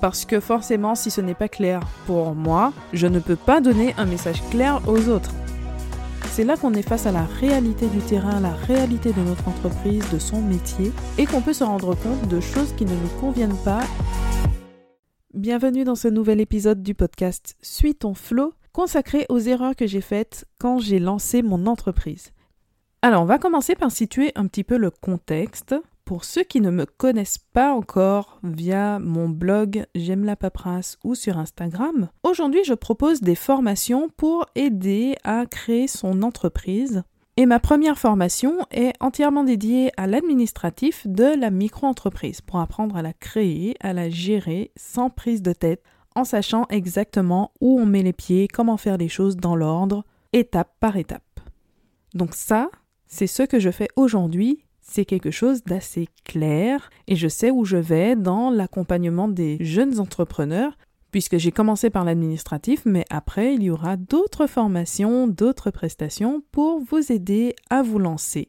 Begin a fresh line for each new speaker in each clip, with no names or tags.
Parce que forcément, si ce n'est pas clair pour moi, je ne peux pas donner un message clair aux autres. C'est là qu'on est face à la réalité du terrain, la réalité de notre entreprise, de son métier, et qu'on peut se rendre compte de choses qui ne nous conviennent pas. Bienvenue dans ce nouvel épisode du podcast Suis ton flow, consacré aux erreurs que j'ai faites quand j'ai lancé mon entreprise. Alors, on va commencer par situer un petit peu le contexte. Pour ceux qui ne me connaissent pas encore via mon blog J'aime la paperasse ou sur Instagram, aujourd'hui je propose des formations pour aider à créer son entreprise. Et ma première formation est entièrement dédiée à l'administratif de la micro-entreprise pour apprendre à la créer, à la gérer sans prise de tête, en sachant exactement où on met les pieds, comment faire les choses dans l'ordre, étape par étape. Donc ça, c'est ce que je fais aujourd'hui c'est quelque chose d'assez clair et je sais où je vais dans l'accompagnement des jeunes entrepreneurs puisque j'ai commencé par l'administratif, mais après il y aura d'autres formations, d'autres prestations pour vous aider à vous lancer.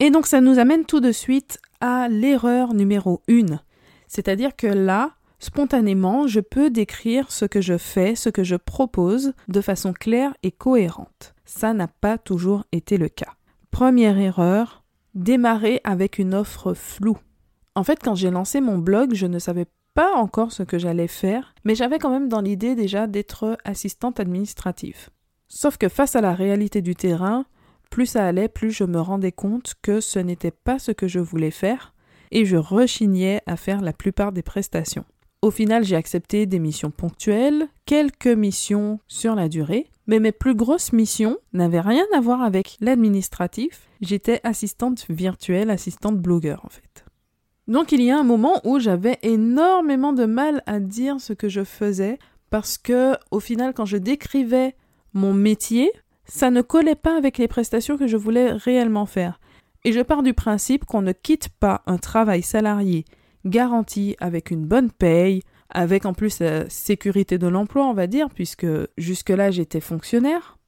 Et donc ça nous amène tout de suite à l'erreur numéro 1. C'est-à-dire que là, spontanément, je peux décrire ce que je fais, ce que je propose de façon claire et cohérente. Ça n'a pas toujours été le cas. Première erreur, démarrer avec une offre floue. En fait, quand j'ai lancé mon blog, je ne savais pas encore ce que j'allais faire, mais j'avais quand même dans l'idée déjà d'être assistante administrative. Sauf que face à la réalité du terrain, plus ça allait, plus je me rendais compte que ce n'était pas ce que je voulais faire, et je rechignais à faire la plupart des prestations. Au final, j'ai accepté des missions ponctuelles, quelques missions sur la durée, mais mes plus grosses missions n'avaient rien à voir avec l'administratif. J'étais assistante virtuelle, assistante blogueur en fait. Donc il y a un moment où j'avais énormément de mal à dire ce que je faisais parce que au final quand je décrivais mon métier, ça ne collait pas avec les prestations que je voulais réellement faire. Et je pars du principe qu'on ne quitte pas un travail salarié garantie avec une bonne paye, avec en plus la sécurité de l'emploi, on va dire, puisque jusque-là j'étais fonctionnaire.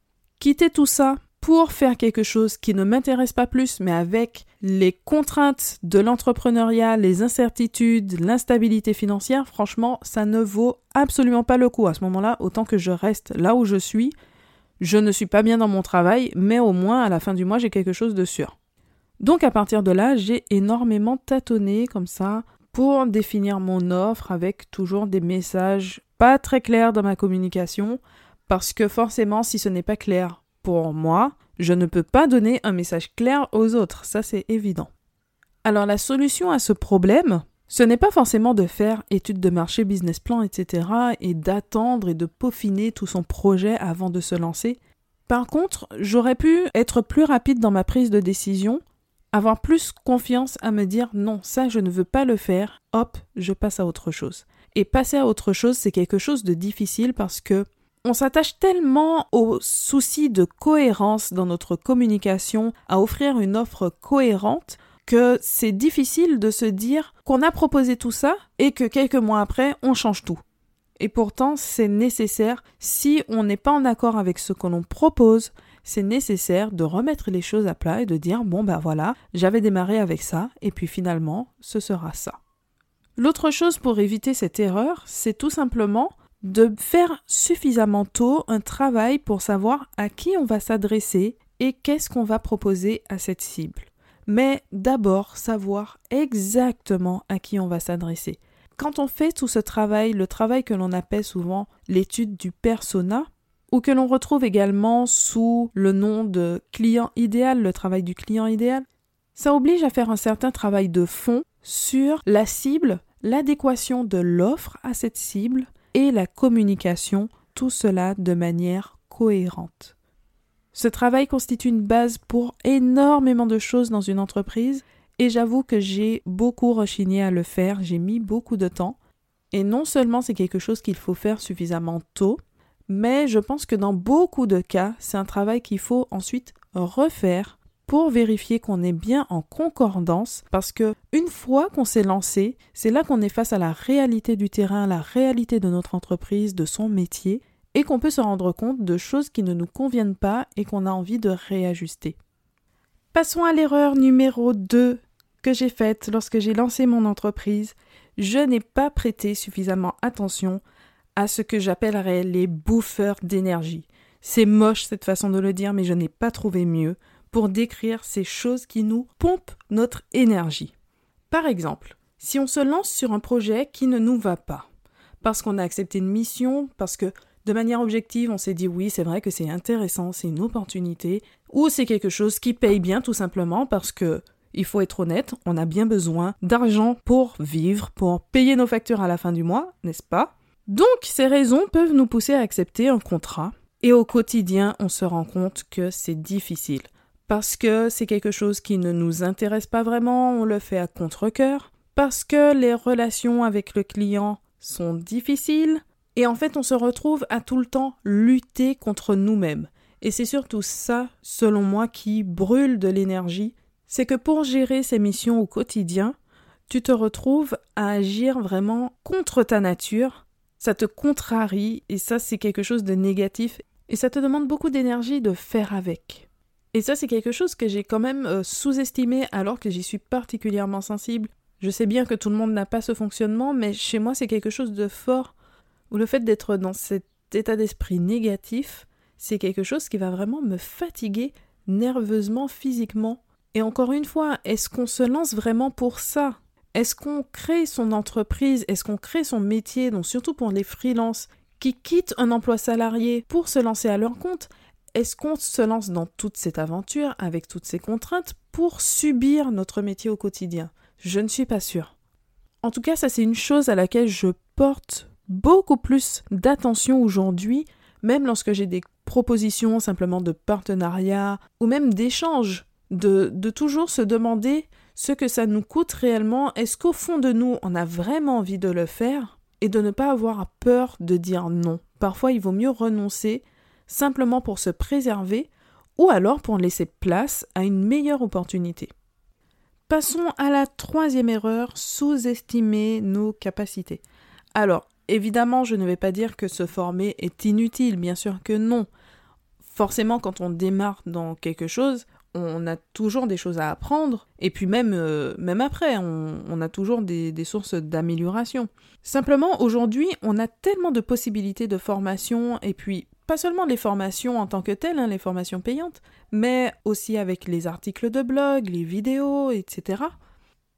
Quitter tout ça pour faire quelque chose qui ne m'intéresse pas plus, mais avec les contraintes de l'entrepreneuriat, les incertitudes, l'instabilité financière, franchement, ça ne vaut absolument pas le coup. À ce moment-là, autant que je reste là où je suis, je ne suis pas bien dans mon travail, mais au moins à la fin du mois, j'ai quelque chose de sûr. Donc à partir de là, j'ai énormément tâtonné comme ça pour définir mon offre avec toujours des messages pas très clairs dans ma communication, parce que forcément, si ce n'est pas clair pour moi, je ne peux pas donner un message clair aux autres, ça c'est évident. Alors la solution à ce problème, ce n'est pas forcément de faire étude de marché, business plan, etc., et d'attendre et de peaufiner tout son projet avant de se lancer. Par contre, j'aurais pu être plus rapide dans ma prise de décision avoir plus confiance à me dire non, ça je ne veux pas le faire, hop, je passe à autre chose. Et passer à autre chose, c'est quelque chose de difficile parce que on s'attache tellement au souci de cohérence dans notre communication, à offrir une offre cohérente, que c'est difficile de se dire qu'on a proposé tout ça et que quelques mois après, on change tout. Et pourtant, c'est nécessaire si on n'est pas en accord avec ce que l'on propose, c'est nécessaire de remettre les choses à plat et de dire bon ben voilà, j'avais démarré avec ça et puis finalement ce sera ça. L'autre chose pour éviter cette erreur, c'est tout simplement de faire suffisamment tôt un travail pour savoir à qui on va s'adresser et qu'est-ce qu'on va proposer à cette cible. Mais d'abord savoir exactement à qui on va s'adresser. Quand on fait tout ce travail, le travail que l'on appelle souvent l'étude du persona, ou que l'on retrouve également sous le nom de client idéal, le travail du client idéal, ça oblige à faire un certain travail de fond sur la cible, l'adéquation de l'offre à cette cible et la communication, tout cela de manière cohérente. Ce travail constitue une base pour énormément de choses dans une entreprise et j'avoue que j'ai beaucoup rechigné à le faire, j'ai mis beaucoup de temps. Et non seulement c'est quelque chose qu'il faut faire suffisamment tôt, mais je pense que dans beaucoup de cas, c'est un travail qu'il faut ensuite refaire pour vérifier qu'on est bien en concordance parce que une fois qu'on s'est lancé, c'est là qu'on est face à la réalité du terrain, la réalité de notre entreprise, de son métier et qu'on peut se rendre compte de choses qui ne nous conviennent pas et qu'on a envie de réajuster. Passons à l'erreur numéro 2 que j'ai faite lorsque j'ai lancé mon entreprise. je n'ai pas prêté suffisamment attention à ce que j'appellerais les bouffeurs d'énergie. C'est moche cette façon de le dire, mais je n'ai pas trouvé mieux pour décrire ces choses qui nous pompent notre énergie. Par exemple, si on se lance sur un projet qui ne nous va pas, parce qu'on a accepté une mission, parce que de manière objective, on s'est dit oui, c'est vrai que c'est intéressant, c'est une opportunité, ou c'est quelque chose qui paye bien tout simplement parce que il faut être honnête, on a bien besoin d'argent pour vivre, pour payer nos factures à la fin du mois, n'est-ce pas? Donc ces raisons peuvent nous pousser à accepter un contrat, et au quotidien, on se rend compte que c'est difficile. Parce que c'est quelque chose qui ne nous intéresse pas vraiment, on le fait à contre-coeur, parce que les relations avec le client sont difficiles, et en fait on se retrouve à tout le temps lutter contre nous-mêmes. Et c'est surtout ça, selon moi, qui brûle de l'énergie c'est que pour gérer ces missions au quotidien, tu te retrouves à agir vraiment contre ta nature, ça te contrarie et ça c'est quelque chose de négatif et ça te demande beaucoup d'énergie de faire avec. Et ça c'est quelque chose que j'ai quand même euh, sous-estimé alors que j'y suis particulièrement sensible. Je sais bien que tout le monde n'a pas ce fonctionnement, mais chez moi c'est quelque chose de fort où le fait d'être dans cet état d'esprit négatif, c'est quelque chose qui va vraiment me fatiguer nerveusement, physiquement. Et encore une fois, est-ce qu'on se lance vraiment pour ça? Est-ce qu'on crée son entreprise? Est-ce qu'on crée son métier? Donc surtout pour les freelances qui quittent un emploi salarié pour se lancer à leur compte, est-ce qu'on se lance dans toute cette aventure avec toutes ces contraintes pour subir notre métier au quotidien? Je ne suis pas sûre. En tout cas, ça c'est une chose à laquelle je porte beaucoup plus d'attention aujourd'hui, même lorsque j'ai des propositions simplement de partenariat ou même d'échange de, toujours se demander ce que ça nous coûte réellement, est-ce qu'au fond de nous, on a vraiment envie de le faire et de ne pas avoir peur de dire non? Parfois, il vaut mieux renoncer simplement pour se préserver ou alors pour laisser place à une meilleure opportunité. Passons à la troisième erreur, sous-estimer nos capacités. Alors, évidemment, je ne vais pas dire que se former est inutile, bien sûr que non. Forcément, quand on démarre dans quelque chose, on a toujours des choses à apprendre, et puis même, euh, même après, on, a toujours des, sources d'amélioration. Simplement, aujourd'hui, on a tellement de possibilités de formation, et puis pas seulement les formations en tant que telles, hein, les formations payantes, mais aussi avec les articles de blog, les vidéos, etc.,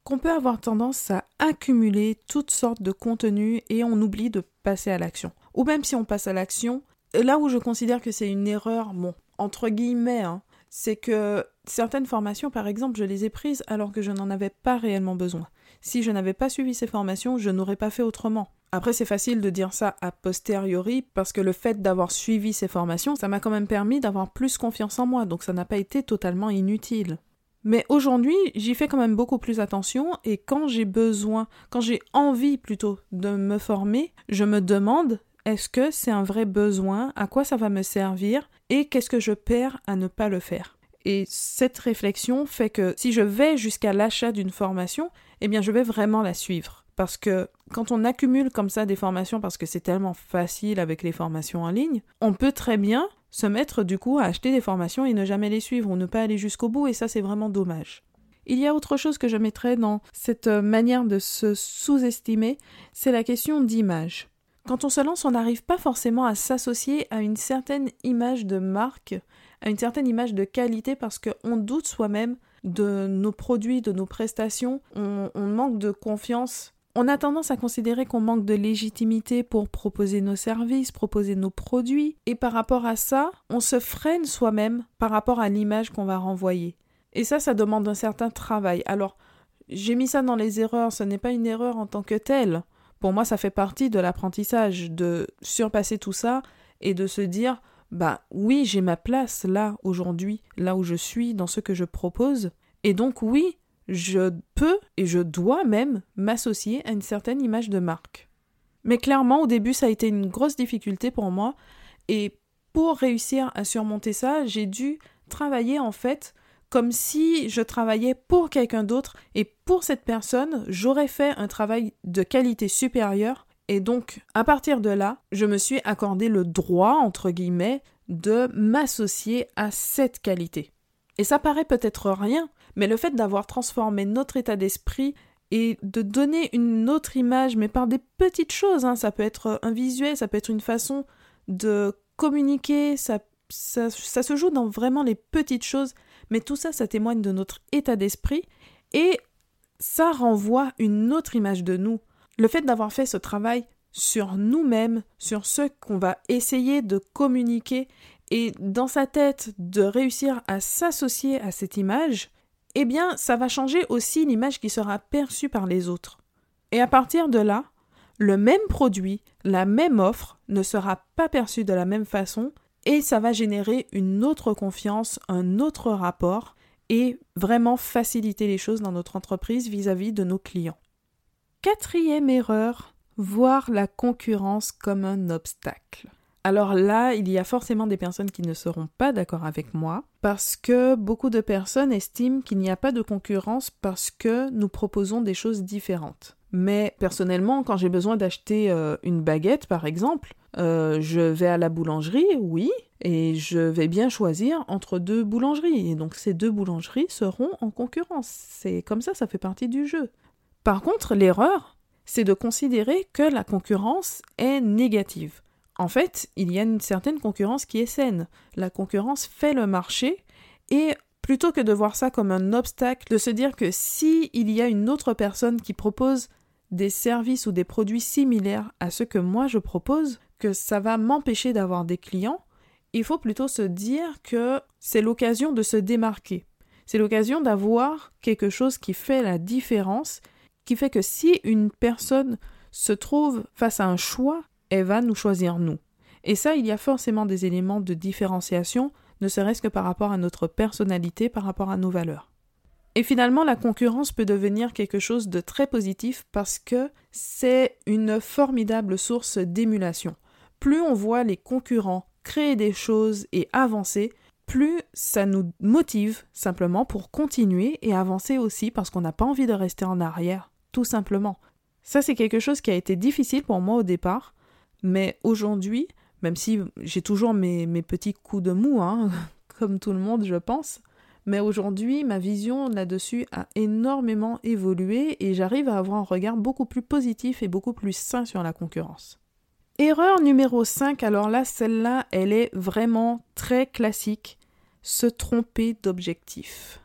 qu'on peut avoir tendance à accumuler toutes sortes de contenus et on oublie de passer à l'action. Ou même si on passe à l'action, là où je considère que c'est une erreur, bon, entre guillemets, hein, c'est que certaines formations, par exemple, je les ai prises alors que je n'en avais pas réellement besoin. Si je n'avais pas suivi ces formations, je n'aurais pas fait autrement. Après, c'est facile de dire ça a posteriori parce que le fait d'avoir suivi ces formations, ça m'a quand même permis d'avoir plus confiance en moi, donc ça n'a pas été totalement inutile. Mais aujourd'hui, j'y fais quand même beaucoup plus attention et quand j'ai besoin, quand j'ai envie plutôt de me former, je me demande est-ce que c'est un vrai besoin? À quoi ça va me servir? Et qu'est-ce que je perds à ne pas le faire? Et cette réflexion fait que si je vais jusqu'à l'achat d'une formation, eh bien je vais vraiment la suivre. Parce que quand on accumule comme ça des formations, parce que c'est tellement facile avec les formations en ligne, on peut très bien se mettre du coup à acheter des formations et ne jamais les suivre ou ne pas aller jusqu'au bout, et ça c'est vraiment dommage. Il y a autre chose que je mettrais dans cette manière de se sous-estimer, c'est la question d'image. Quand on se lance, on n'arrive pas forcément à s'associer à une certaine image de marque, à une certaine image de qualité parce qu'on doute soi-même de nos produits, de nos prestations, on, manque de confiance. On a tendance à considérer qu'on manque de légitimité pour proposer nos services, proposer nos produits, et par rapport à ça, on se freine soi-même par rapport à l'image qu'on va renvoyer. Et ça, ça demande un certain travail. Alors, j'ai mis ça dans les erreurs, ce n'est pas une erreur en tant que telle. Pour moi, ça fait partie de l'apprentissage de surpasser tout ça et de se dire bah oui, j'ai ma place là aujourd'hui, là où je suis dans ce que je propose et donc oui, je peux et je dois même m'associer à une certaine image de marque. Mais clairement, au début, ça a été une grosse difficulté pour moi et pour réussir à surmonter ça, j'ai dû travailler en fait comme si je travaillais pour quelqu'un d'autre et pour cette personne, j'aurais fait un travail de qualité supérieure et donc à partir de là, je me suis accordé le droit, entre guillemets, de m'associer à cette qualité. Et ça paraît peut-être rien, mais le fait d'avoir transformé notre état d'esprit et de donner une autre image, mais par des petites choses. Hein. Ça peut être un visuel, ça peut être une façon de communiquer, ça, ça, ça, se joue dans vraiment les petites choses, mais tout ça, ça témoigne de notre état d'esprit et ça renvoie une autre image de nous. Le fait d'avoir fait ce travail sur nous-mêmes, sur ce qu'on va essayer de communiquer et dans sa tête de réussir à s'associer à cette image, eh bien, ça va changer aussi l'image qui sera perçue par les autres. Et à partir de là, le même produit, la même offre ne sera pas perçu de la même façon et ça va générer une autre confiance, un autre rapport et vraiment faciliter les choses dans notre entreprise vis-à-vis de nos clients. Quatrième erreur, voir la concurrence comme un obstacle. Alors là, il y a forcément des personnes qui ne seront pas d'accord avec moi parce que beaucoup de personnes estiment qu'il n'y a pas de concurrence parce que nous proposons des choses différentes. Mais personnellement, quand j'ai besoin d'acheter euh, une baguette, par exemple, euh, je vais à la boulangerie, oui, et je vais bien choisir entre deux boulangeries. Et donc ces deux boulangeries seront en concurrence. C'est comme ça, ça fait partie du jeu. Par contre, l'erreur, c'est de considérer que la concurrence est négative. En fait, il y a une certaine concurrence qui est saine. La concurrence fait le marché et plutôt que de voir ça comme un obstacle, de se dire que si il y a une autre personne qui propose des services ou des produits similaires à ce que moi je propose, que ça va m'empêcher d'avoir des clients, il faut plutôt se dire que c'est l'occasion de se démarquer. C'est l'occasion d'avoir quelque chose qui fait la différence, qui fait que si une personne se trouve face à un choix, elle va nous choisir nous. Et ça, il y a forcément des éléments de différenciation, ne serait-ce que par rapport à notre personnalité, par rapport à nos valeurs. Et finalement, la concurrence peut devenir quelque chose de très positif parce que c'est une formidable source d'émulation. Plus on voit les concurrents créer des choses et avancer, plus ça nous motive simplement pour continuer et avancer aussi parce qu'on n'a pas envie de rester en arrière, tout simplement. Ça, c'est quelque chose qui a été difficile pour moi au départ, mais aujourd'hui, même si j'ai toujours mes, petits coups de mou, hein, comme tout le monde, je pense, mais aujourd'hui, ma vision là-dessus a énormément évolué et j'arrive à avoir un regard beaucoup plus positif et beaucoup plus sain sur la concurrence. Erreur numéro 5, alors là, celle-là, elle est vraiment très classique, se tromper d'objectif.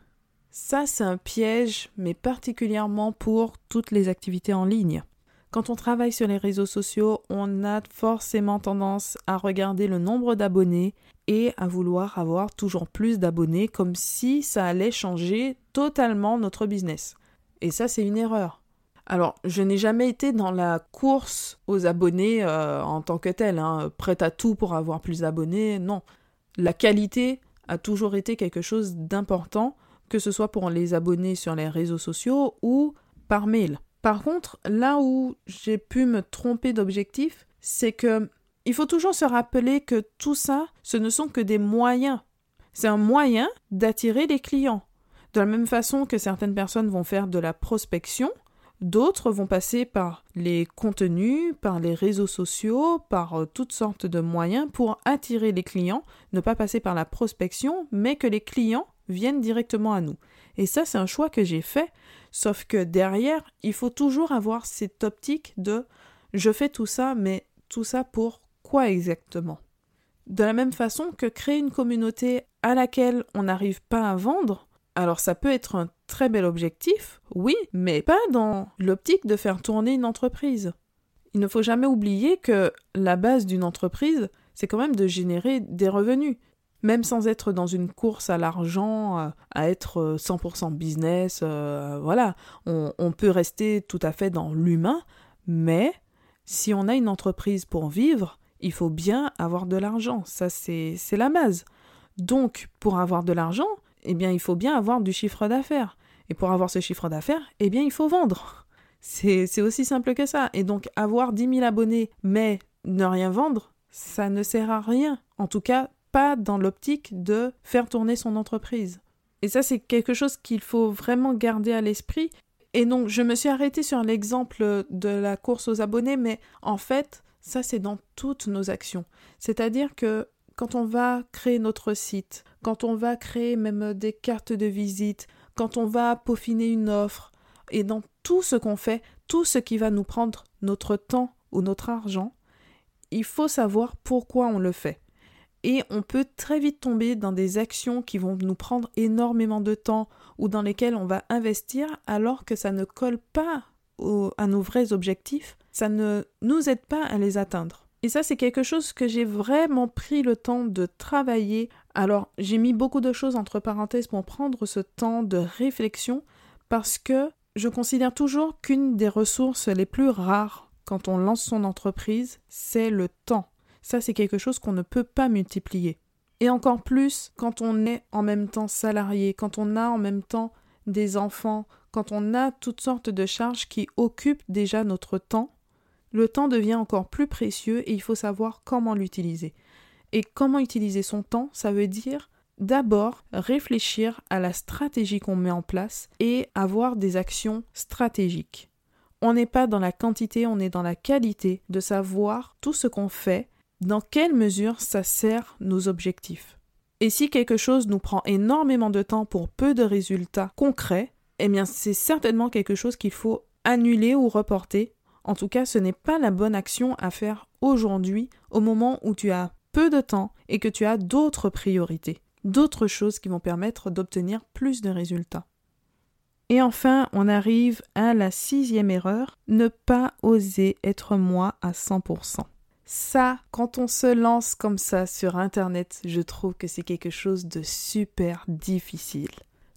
Ça, c'est un piège, mais particulièrement pour toutes les activités en ligne. Quand on travaille sur les réseaux sociaux, on a forcément tendance à regarder le nombre d'abonnés et à vouloir avoir toujours plus d'abonnés comme si ça allait changer totalement notre business. Et ça, c'est une erreur. Alors, je n'ai jamais été dans la course aux abonnés euh, en tant que telle, hein, prête à tout pour avoir plus d'abonnés, non. La qualité a toujours été quelque chose d'important, que ce soit pour les abonnés sur les réseaux sociaux ou par mail. Par contre, là où j'ai pu me tromper d'objectif, c'est que il faut toujours se rappeler que tout ça, ce ne sont que des moyens. C'est un moyen d'attirer les clients. De la même façon que certaines personnes vont faire de la prospection, d'autres vont passer par les contenus, par les réseaux sociaux, par euh, toutes sortes de moyens pour attirer les clients, ne pas passer par la prospection, mais que les clients viennent directement à nous. Et ça, c'est un choix que j'ai fait Sauf que derrière, il faut toujours avoir cette optique de je fais tout ça, mais tout ça pour quoi exactement? De la même façon que créer une communauté à laquelle on n'arrive pas à vendre, alors ça peut être un très bel objectif, oui, mais pas dans l'optique de faire tourner une entreprise. Il ne faut jamais oublier que la base d'une entreprise, c'est quand même de générer des revenus même sans être dans une course à l'argent, euh, à être 100% euh, business, euh, voilà, on, on, peut rester tout à fait dans l'humain, mais si on a une entreprise pour vivre, il faut bien avoir de l'argent, ça c'est la base. Donc, pour avoir de l'argent, eh bien, il faut bien avoir du chiffre d'affaires. Et pour avoir ce chiffre d'affaires, eh bien, il faut vendre. C'est aussi simple que ça. Et donc, avoir 10 000 abonnés, mais ne rien vendre, ça ne sert à rien. En tout cas, pas dans l'optique de faire tourner son entreprise. Et ça, c'est quelque chose qu'il faut vraiment garder à l'esprit. Et donc, je me suis arrêtée sur l'exemple de la course aux abonnés, mais en fait, ça, c'est dans toutes nos actions. C'est-à-dire que quand on va créer notre site, quand on va créer même des cartes de visite, quand on va peaufiner une offre, et dans tout ce qu'on fait, tout ce qui va nous prendre notre temps ou notre argent, il faut savoir pourquoi on le fait. Et on peut très vite tomber dans des actions qui vont nous prendre énormément de temps ou dans lesquelles on va investir alors que ça ne colle pas à nos vrais objectifs, ça ne nous aide pas à les atteindre. Et ça, c'est quelque chose que j'ai vraiment pris le temps de travailler. Alors, j'ai mis beaucoup de choses entre parenthèses pour prendre ce temps de réflexion parce que je considère toujours qu'une des ressources les plus rares quand on lance son entreprise, c'est le temps. Ça, c'est quelque chose qu'on ne peut pas multiplier. Et encore plus quand on est en même temps salarié, quand on a en même temps des enfants, quand on a toutes sortes de charges qui occupent déjà notre temps, le temps devient encore plus précieux et il faut savoir comment l'utiliser. Et comment utiliser son temps, ça veut dire d'abord réfléchir à la stratégie qu'on met en place et avoir des actions stratégiques. On n'est pas dans la quantité, on est dans la qualité de savoir tout ce qu'on fait, dans quelle mesure ça sert nos objectifs. Et si quelque chose nous prend énormément de temps pour peu de résultats concrets, eh bien c'est certainement quelque chose qu'il faut annuler ou reporter. En tout cas, ce n'est pas la bonne action à faire aujourd'hui, au moment où tu as peu de temps et que tu as d'autres priorités, d'autres choses qui vont permettre d'obtenir plus de résultats. Et enfin, on arrive à la sixième erreur, ne pas oser être moi à 100%. Ça, quand on se lance comme ça sur Internet, je trouve que c'est quelque chose de super difficile.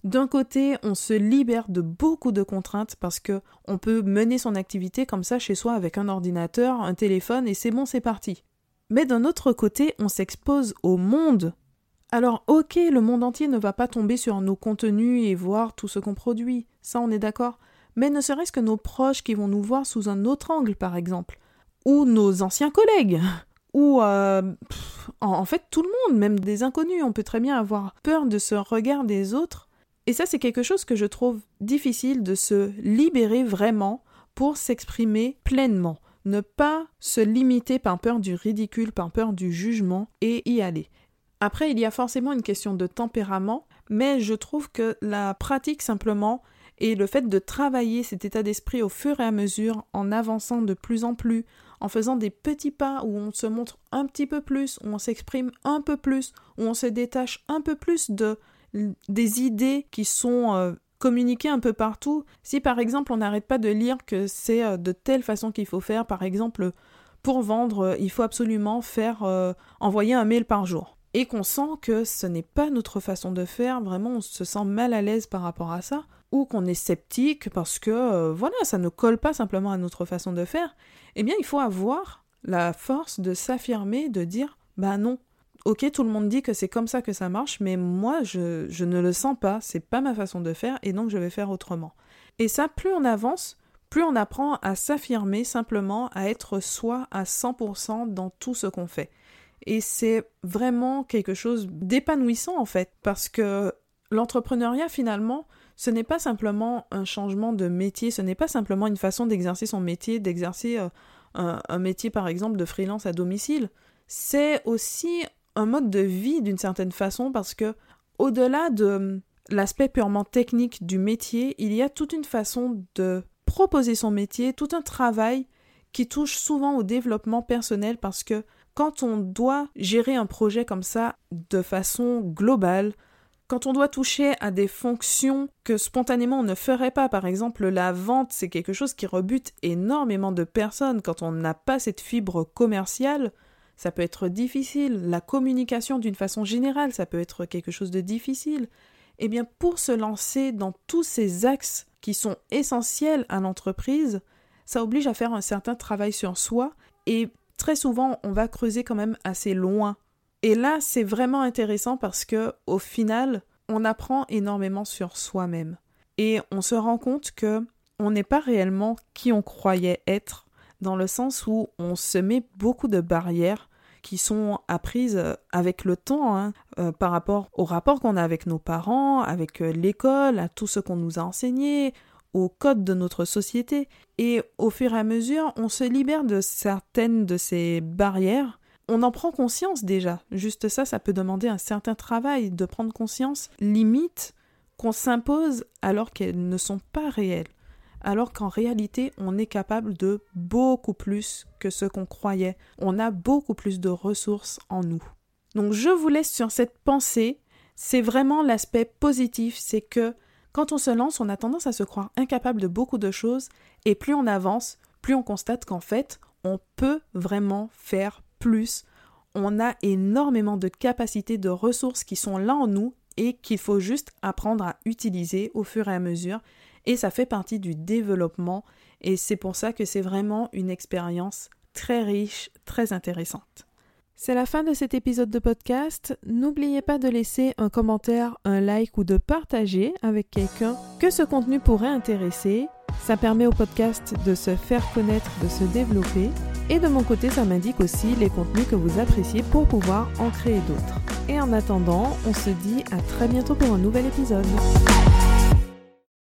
D'un côté, on se libère de beaucoup de contraintes parce que on peut mener son activité comme ça chez soi avec un ordinateur, un téléphone et c'est bon, c'est parti. Mais d'un autre côté, on s'expose au monde. Alors ok, le monde entier ne va pas tomber sur nos contenus et voir tout ce qu'on produit, ça on est d'accord, mais ne serait-ce que nos proches qui vont nous voir sous un autre angle par exemple, ou nos anciens collègues, ou euh, en, fait tout le monde, même des inconnus, on peut très bien avoir peur de ce regard des autres, et ça c'est quelque chose que je trouve difficile de se libérer vraiment pour s'exprimer pleinement ne pas se limiter par peur du ridicule, par peur du jugement et y aller. Après, il y a forcément une question de tempérament, mais je trouve que la pratique simplement et le fait de travailler cet état d'esprit au fur et à mesure, en avançant de plus en plus, en faisant des petits pas où on se montre un petit peu plus, où on s'exprime un peu plus, où on se détache un peu plus de des idées qui sont euh, communiquées un peu partout. Si par exemple on n'arrête pas de lire que c'est euh, de telle façon qu'il faut faire, par exemple pour vendre, euh, il faut absolument faire envoyer un mail par jour et qu'on sent que ce n'est pas notre façon de faire, vraiment on se sent mal à l'aise par rapport à ça, ou qu'on est sceptique parce que voilà, ça ne colle pas simplement à notre façon de faire, eh bien il faut avoir la force de s'affirmer, de dire bah non, ok tout le monde dit que c'est comme ça que ça marche, mais moi je, je ne le sens pas, c'est pas ma façon de faire et donc je vais faire autrement. Et ça, plus on avance, plus on apprend à s'affirmer simplement, à être soi à 100% dans tout ce qu'on fait. Et c'est vraiment quelque chose d'épanouissant en fait, parce que l'entrepreneuriat finalement, ce n'est pas simplement un changement de métier, ce n'est pas simplement une façon d'exercer son métier, d'exercer euh, un, métier par exemple de freelance à domicile. C'est aussi un mode de vie d'une certaine façon parce que au-delà de l'aspect purement technique du métier, il y a toute une façon de proposer son métier, tout un travail qui touche souvent au développement personnel parce que quand on doit gérer un projet comme ça de façon globale, quand on doit toucher à des fonctions que spontanément on ne ferait pas, par exemple la vente, c'est quelque chose qui rebute énormément de personnes. Quand on n'a pas cette fibre commerciale, ça peut être difficile. La communication d'une façon générale, ça peut être quelque chose de difficile. Eh bien, pour se lancer dans tous ces axes qui sont essentiels à l'entreprise, ça oblige à faire un certain travail sur soi et très souvent on va creuser quand même assez loin. Et là, c'est vraiment intéressant parce que au final, on apprend énormément sur soi-même et on se rend compte que on n'est pas réellement qui on croyait être dans le sens où on se met beaucoup de barrières qui sont apprises avec le temps hein, euh, par rapport au rapport qu'on a avec nos parents, avec euh, l'école, à tout ce qu'on nous a enseigné, au code de notre société. Et au fur et à mesure, on se libère de certaines de ces barrières. On en prend conscience déjà. Juste ça, ça peut demander un certain travail de prendre conscience, limite, qu'on s'impose alors qu'elles ne sont pas réelles. Alors qu'en réalité, on est capable de beaucoup plus que ce qu'on croyait. On a beaucoup plus de ressources en nous. Donc je vous laisse sur cette pensée. C'est vraiment l'aspect positif, c'est que quand on se lance, on a tendance à se croire incapable de beaucoup de choses, et plus on avance, plus on constate qu'en fait, on peut vraiment faire plus. On a énormément de capacités, de ressources qui sont là en nous et qu'il faut juste apprendre à utiliser au fur et à mesure. Et ça fait partie du développement et c'est pour ça que c'est vraiment une expérience très riche, très intéressante. C'est la fin de cet épisode de podcast. N'oubliez pas de laisser un commentaire, un like ou de partager avec quelqu'un que ce contenu pourrait intéresser. Ça permet au podcast de se faire connaître, de se développer. Et de mon côté, ça m'indique aussi les contenus que vous appréciez pour pouvoir en créer d'autres. Et en attendant, on se dit à très bientôt pour un nouvel épisode.